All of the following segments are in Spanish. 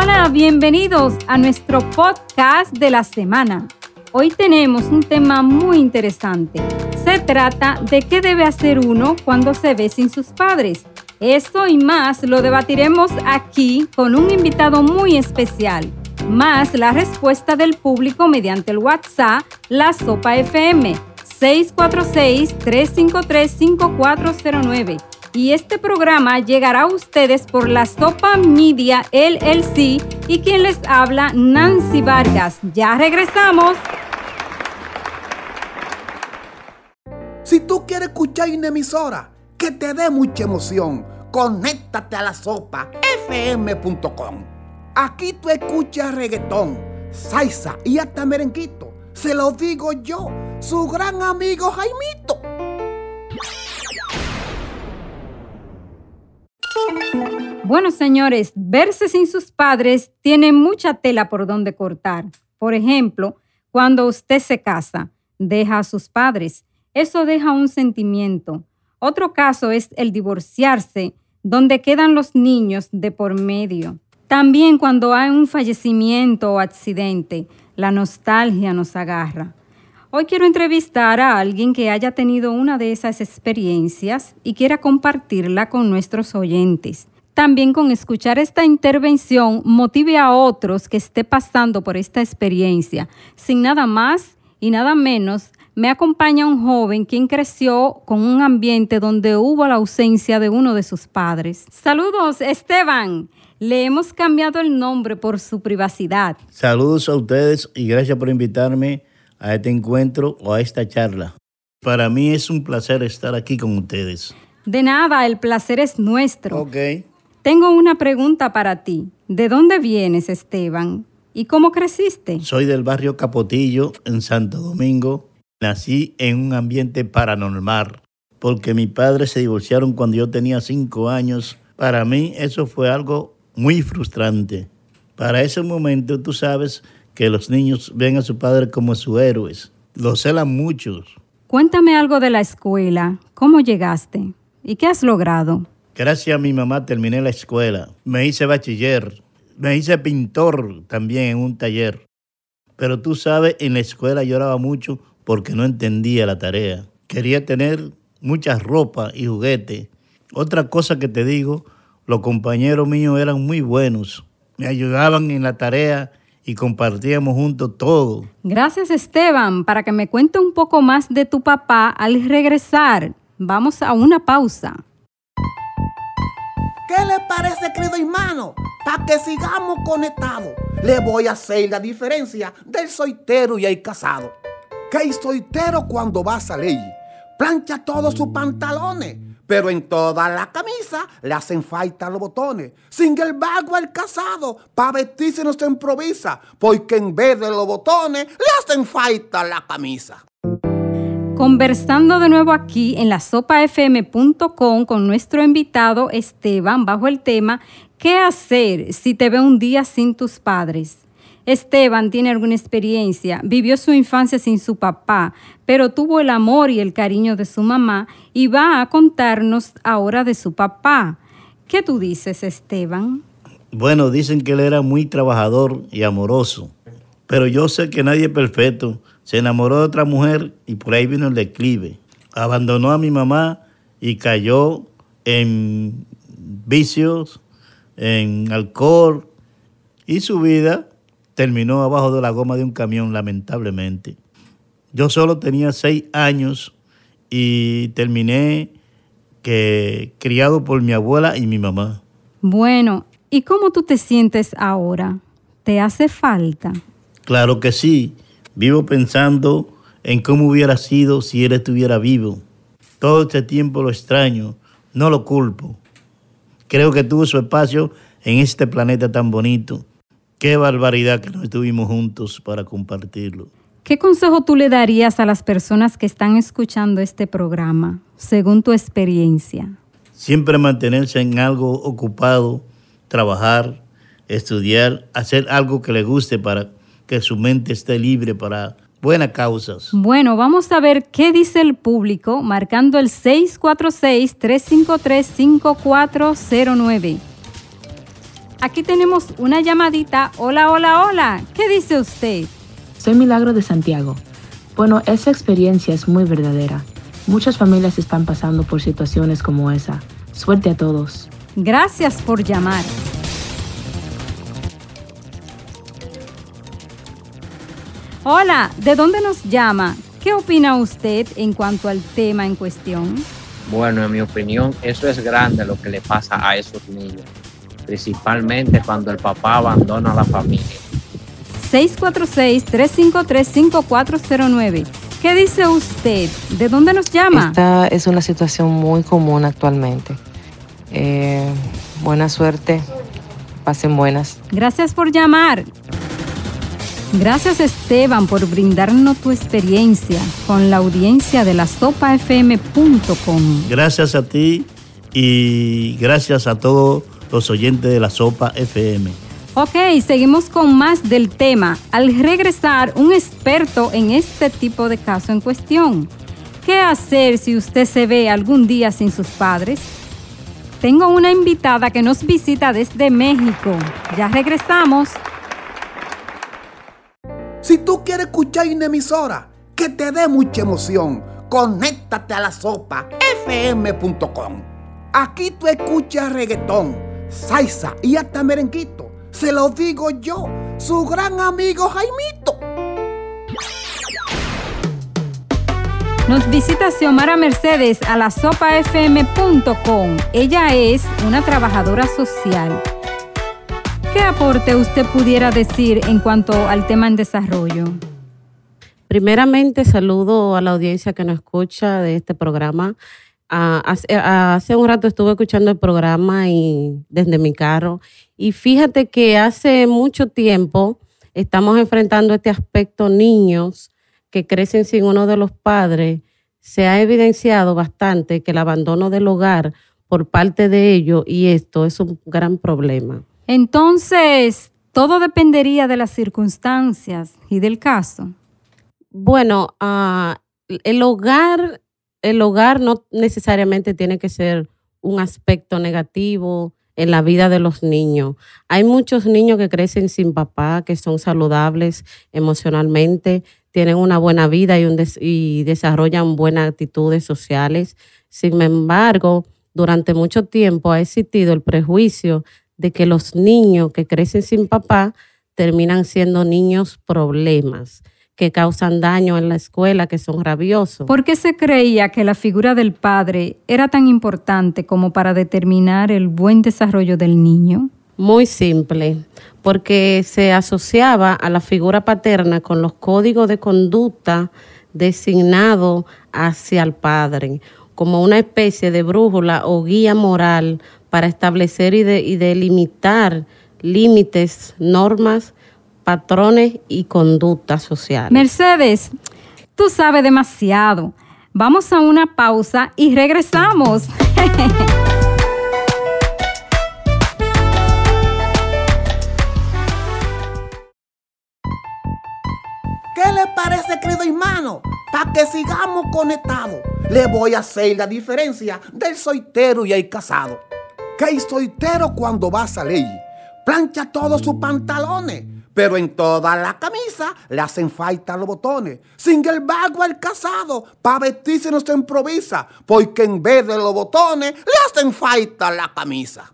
Hola, bienvenidos a nuestro podcast de la semana. Hoy tenemos un tema muy interesante. Se trata de qué debe hacer uno cuando se ve sin sus padres. Esto y más lo debatiremos aquí con un invitado muy especial, más la respuesta del público mediante el WhatsApp La Sopa FM 646-353-5409 y este programa llegará a ustedes por la Sopa Media LLC y quien les habla, Nancy Vargas. Ya regresamos. Si tú quieres escuchar una emisora que te dé mucha emoción, conéctate a la sopa fm.com. Aquí tú escuchas reggaetón, salsa y hasta merenguito. Se lo digo yo, su gran amigo Jaimito. Bueno, señores, verse sin sus padres tiene mucha tela por donde cortar. Por ejemplo, cuando usted se casa, deja a sus padres. Eso deja un sentimiento. Otro caso es el divorciarse, donde quedan los niños de por medio. También cuando hay un fallecimiento o accidente, la nostalgia nos agarra. Hoy quiero entrevistar a alguien que haya tenido una de esas experiencias y quiera compartirla con nuestros oyentes. También con escuchar esta intervención motive a otros que esté pasando por esta experiencia. Sin nada más y nada menos, me acompaña un joven quien creció con un ambiente donde hubo la ausencia de uno de sus padres. Saludos, Esteban. Le hemos cambiado el nombre por su privacidad. Saludos a ustedes y gracias por invitarme a este encuentro o a esta charla. Para mí es un placer estar aquí con ustedes. De nada, el placer es nuestro. Ok. Tengo una pregunta para ti. ¿De dónde vienes, Esteban? ¿Y cómo creciste? Soy del barrio Capotillo, en Santo Domingo. Nací en un ambiente paranormal, porque mis padres se divorciaron cuando yo tenía cinco años. Para mí eso fue algo muy frustrante. Para ese momento, tú sabes, que los niños ven a su padre como sus héroes. Los celan muchos. Cuéntame algo de la escuela. ¿Cómo llegaste? ¿Y qué has logrado? Gracias a mi mamá terminé la escuela. Me hice bachiller. Me hice pintor también en un taller. Pero tú sabes, en la escuela lloraba mucho porque no entendía la tarea. Quería tener muchas ropa y juguetes. Otra cosa que te digo, los compañeros míos eran muy buenos. Me ayudaban en la tarea y compartíamos juntos todo. Gracias Esteban. Para que me cuente un poco más de tu papá al regresar, vamos a una pausa. ¿Qué le parece, querido hermano? Para que sigamos conectados, le voy a hacer la diferencia del soltero y el casado. Que el soltero cuando va a salir, plancha todos sus pantalones pero en toda la camisa le hacen falta los botones. Sin embargo, el casado, para vestirse no se improvisa, porque en vez de los botones, le hacen falta la camisa. Conversando de nuevo aquí en la sopafm.com con nuestro invitado Esteban bajo el tema ¿Qué hacer si te ve un día sin tus padres? Esteban tiene alguna experiencia, vivió su infancia sin su papá, pero tuvo el amor y el cariño de su mamá y va a contarnos ahora de su papá. ¿Qué tú dices, Esteban? Bueno, dicen que él era muy trabajador y amoroso, pero yo sé que nadie es perfecto. Se enamoró de otra mujer y por ahí vino el declive. Abandonó a mi mamá y cayó en vicios, en alcohol y su vida terminó abajo de la goma de un camión, lamentablemente. Yo solo tenía seis años y terminé que, criado por mi abuela y mi mamá. Bueno, ¿y cómo tú te sientes ahora? ¿Te hace falta? Claro que sí. Vivo pensando en cómo hubiera sido si él estuviera vivo. Todo este tiempo lo extraño, no lo culpo. Creo que tuvo su espacio en este planeta tan bonito Qué barbaridad que no estuvimos juntos para compartirlo. ¿Qué consejo tú le darías a las personas que están escuchando este programa, según tu experiencia? Siempre mantenerse en algo ocupado, trabajar, estudiar, hacer algo que le guste para que su mente esté libre para buenas causas. Bueno, vamos a ver qué dice el público marcando el 646-353-5409. aquí tenemos una llamadita. Hola, hola, hola. ¿Qué dice usted? Soy Milagro de Santiago. Bueno, esa experiencia es muy verdadera. Muchas familias están pasando por situaciones como esa. Suerte a todos. Gracias por llamar. Hola, ¿de dónde nos llama? ¿Qué opina usted en cuanto al tema en cuestión? Bueno, en mi opinión, eso es grande lo que le pasa a esos niños, principalmente cuando el papá abandona a la familia. 646-353-5409. ¿Qué dice usted? ¿De dónde nos llama? Esta es una situación muy común actualmente. Eh, buena suerte, pasen buenas. Gracias por llamar. Gracias Esteban por brindarnos tu experiencia con la audiencia de la sopafm.com. Gracias a ti y gracias a todos los oyentes de la Sopa FM. Ok, seguimos con más del tema. Al regresar, un experto en este tipo de caso en cuestión. ¿Qué hacer si usted se ve algún día sin sus padres? Tengo una invitada que nos visita desde México. Ya regresamos. Si tú quieres escuchar una emisora que te dé mucha emoción, conéctate a la sopa fm.com. Aquí tú escuchas reggaetón, salsa y hasta merenguito. Se lo digo yo, su gran amigo Jaimito. Nos visita Xiomara Mercedes a la sopafm.com. Ella es una trabajadora social ¿Qué aporte usted pudiera decir en cuanto al tema en desarrollo? Primeramente, saludo a la audiencia que nos escucha de este programa. Ah, hace, un rato estuve escuchando el programa y desde mi carro y fíjate que hace mucho tiempo estamos enfrentando este aspecto niños que crecen sin uno de los padres. Se ha evidenciado bastante que el abandono del hogar por parte de ellos y esto es un gran problema. Entonces, todo dependería de las circunstancias y del caso. Bueno, ah, el hogar, el hogar no necesariamente tiene que ser un aspecto negativo en la vida de los niños. Hay muchos niños que crecen sin papá, que son saludables emocionalmente, tienen una buena vida y, y desarrollan buenas actitudes sociales. Sin embargo, durante mucho tiempo ha existido el prejuicio de que los niños que crecen sin papá terminan siendo niños problemas que causan daño en la escuela, que son rabiosos. ¿Por qué se creía que la figura del padre era tan importante como para determinar el buen desarrollo del niño? Muy simple, porque se asociaba a la figura paterna con los códigos de conducta designados hacia el padre, como una especie de brújula o guía moral para establecer y, delimitar límites, normas, patrones y conductas sociales. Mercedes, tú sabes demasiado. Vamos a una pausa y regresamos. ¿Qué le parece, querido hermano? Para que sigamos conectados, le voy a hacer la diferencia del soltero y el casado que soltero cuando va a salir plancha todos sus pantalones, pero en toda la camisa le hacen falta los botones. Sin el vago al casado, para vestirse no se improvisa, porque en vez de los botones le hacen falta la camisa.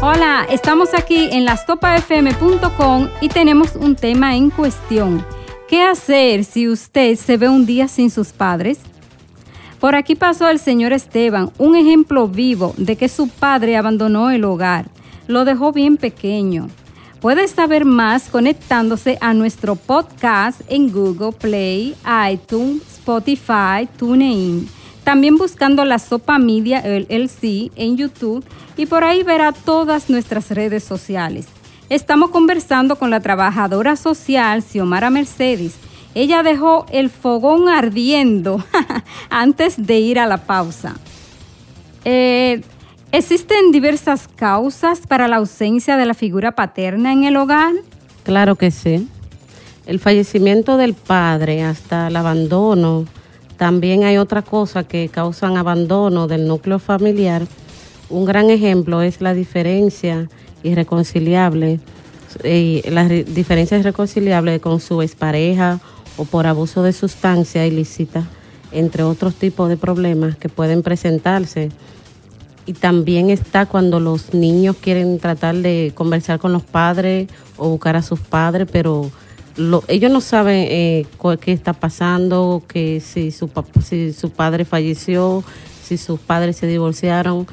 Hola, estamos aquí en lastopafm.com y tenemos un tema en cuestión. ¿Qué hacer si usted se ve un día sin sus padres? Por aquí pasó el señor Esteban, un ejemplo vivo de que su padre abandonó el hogar, lo dejó bien pequeño. Puedes saber más conectándose a nuestro podcast en Google Play, iTunes, Spotify, TuneIn. También buscando la Sopa Media LLC en YouTube y por ahí verá todas nuestras redes sociales. Estamos conversando con la trabajadora social Xiomara Mercedes ella dejó el fogón ardiendo antes de ir a la pausa. Eh, ¿Existen diversas causas para la ausencia de la figura paterna en el hogar? Claro que sí. El fallecimiento del padre hasta el abandono También hay otra cosa que causan abandono del núcleo familiar. Un gran ejemplo es la diferencia irreconciliable, eh, las diferencias irreconciliables con su expareja o por abuso de sustancia ilícita, entre otros tipos de problemas que pueden presentarse. Y también está cuando los niños quieren tratar de conversar con los padres o buscar a sus padres, pero ellos no saben eh, qué está pasando, que si su, si su padre falleció, si sus padres se divorciaron.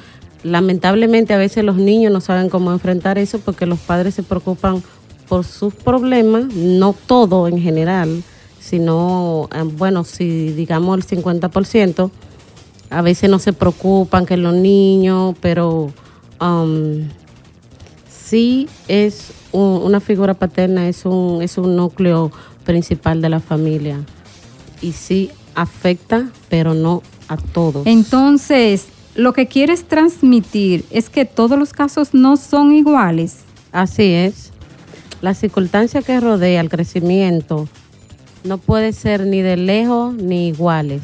Lamentablemente a veces los niños no saben cómo enfrentar eso porque los padres se preocupan por sus problemas, no todo en general, sino, eh, bueno, si digamos el 50%, a veces no se preocupan que los niños, pero um, sí es una figura paterna, es un, es un núcleo principal de la familia y sí afecta, pero no a todos. Entonces, lo que quieres transmitir es que todos los casos no son iguales. Así es. La circunstancia que rodea el crecimiento no puede ser ni de lejos ni iguales,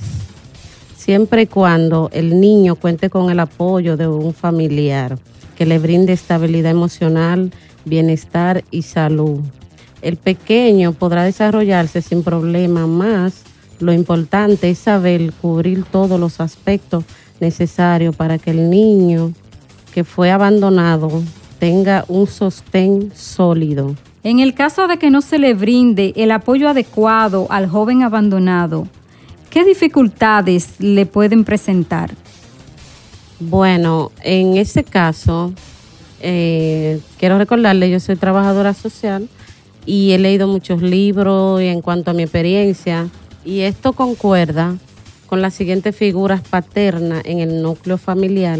siempre y cuando el niño cuente con el apoyo de un familiar que le brinde estabilidad emocional, bienestar y salud. El pequeño podrá desarrollarse sin problema, más lo importante es saber cubrir todos los aspectos necesarios para que el niño que fue abandonado tenga un sostén sólido. En el caso de que no se le brinde el apoyo adecuado al joven abandonado, ¿qué dificultades le pueden presentar? Bueno, en ese caso, eh, quiero recordarle, yo soy trabajadora social y he leído muchos libros en cuanto a mi experiencia y esto concuerda con las siguientes figuras paternas en el núcleo familiar.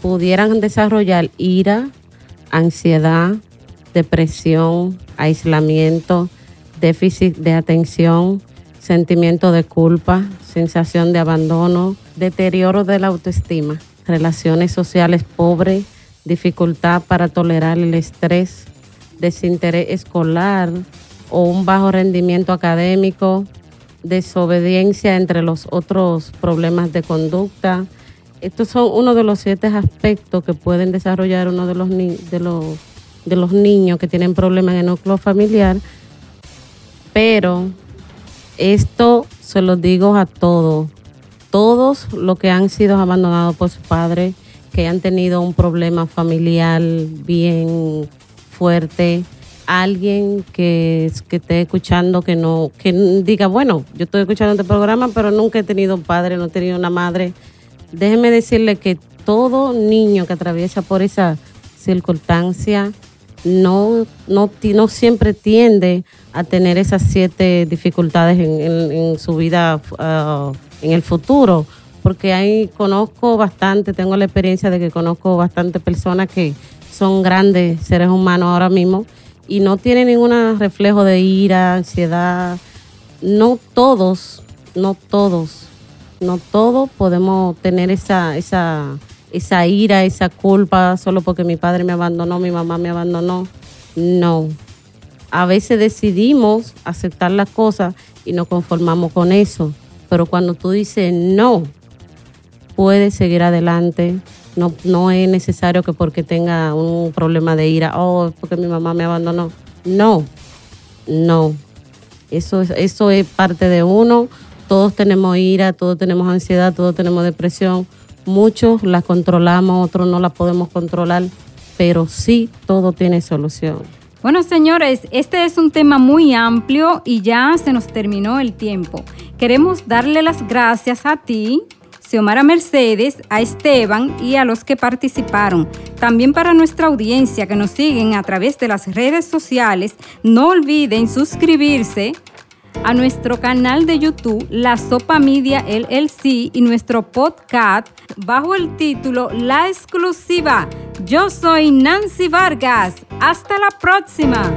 Pudieran desarrollar ira, ansiedad, depresión, aislamiento, déficit de atención, sentimiento de culpa, sensación de abandono, deterioro de la autoestima, relaciones sociales pobres, dificultad para tolerar el estrés, desinterés escolar o un bajo rendimiento académico, desobediencia entre los otros problemas de conducta. Estos son uno de los siete aspectos que pueden desarrollar uno de los, de los de los niños que tienen problemas en el núcleo familiar, pero esto se lo digo a todos, todos los que han sido abandonados por su padre, que han tenido un problema familiar bien fuerte, alguien que, que esté escuchando que no, que diga, bueno, yo estoy escuchando este programa, pero nunca he tenido un padre, no he tenido una madre. Déjeme decirle que todo niño que atraviesa por esa circunstancia no, no, no siempre tiende a tener esas siete dificultades en, su vida uh, en el futuro, porque ahí conozco bastante, tengo la experiencia de que conozco bastante personas que son grandes seres humanos ahora mismo y no tienen ningún reflejo de ira, ansiedad. No todos, no todos, no todos podemos tener esa, esa esa ira, esa culpa, solo porque mi padre me abandonó, mi mamá me abandonó. No. A veces decidimos aceptar las cosas y nos conformamos con eso. Pero cuando tú dices no, puedes seguir adelante. No, no es necesario que porque tenga un problema de ira, oh, porque mi mamá me abandonó. No, no. Eso es, eso es parte de uno. Todos tenemos ira, todos tenemos ansiedad, todos tenemos depresión Muchos la controlamos, otros no la podemos controlar, pero sí todo tiene solución. Bueno, señores, este es un tema muy amplio y ya se nos terminó el tiempo. Queremos darle las gracias a ti, Xiomara Mercedes, a Esteban y a los que participaron. También para nuestra audiencia que nos siguen a través de las redes sociales, no olviden suscribirse a nuestro canal de YouTube La Sopa Media LLC y nuestro podcast bajo el título La Exclusiva. Yo soy Nancy Vargas. Hasta la próxima.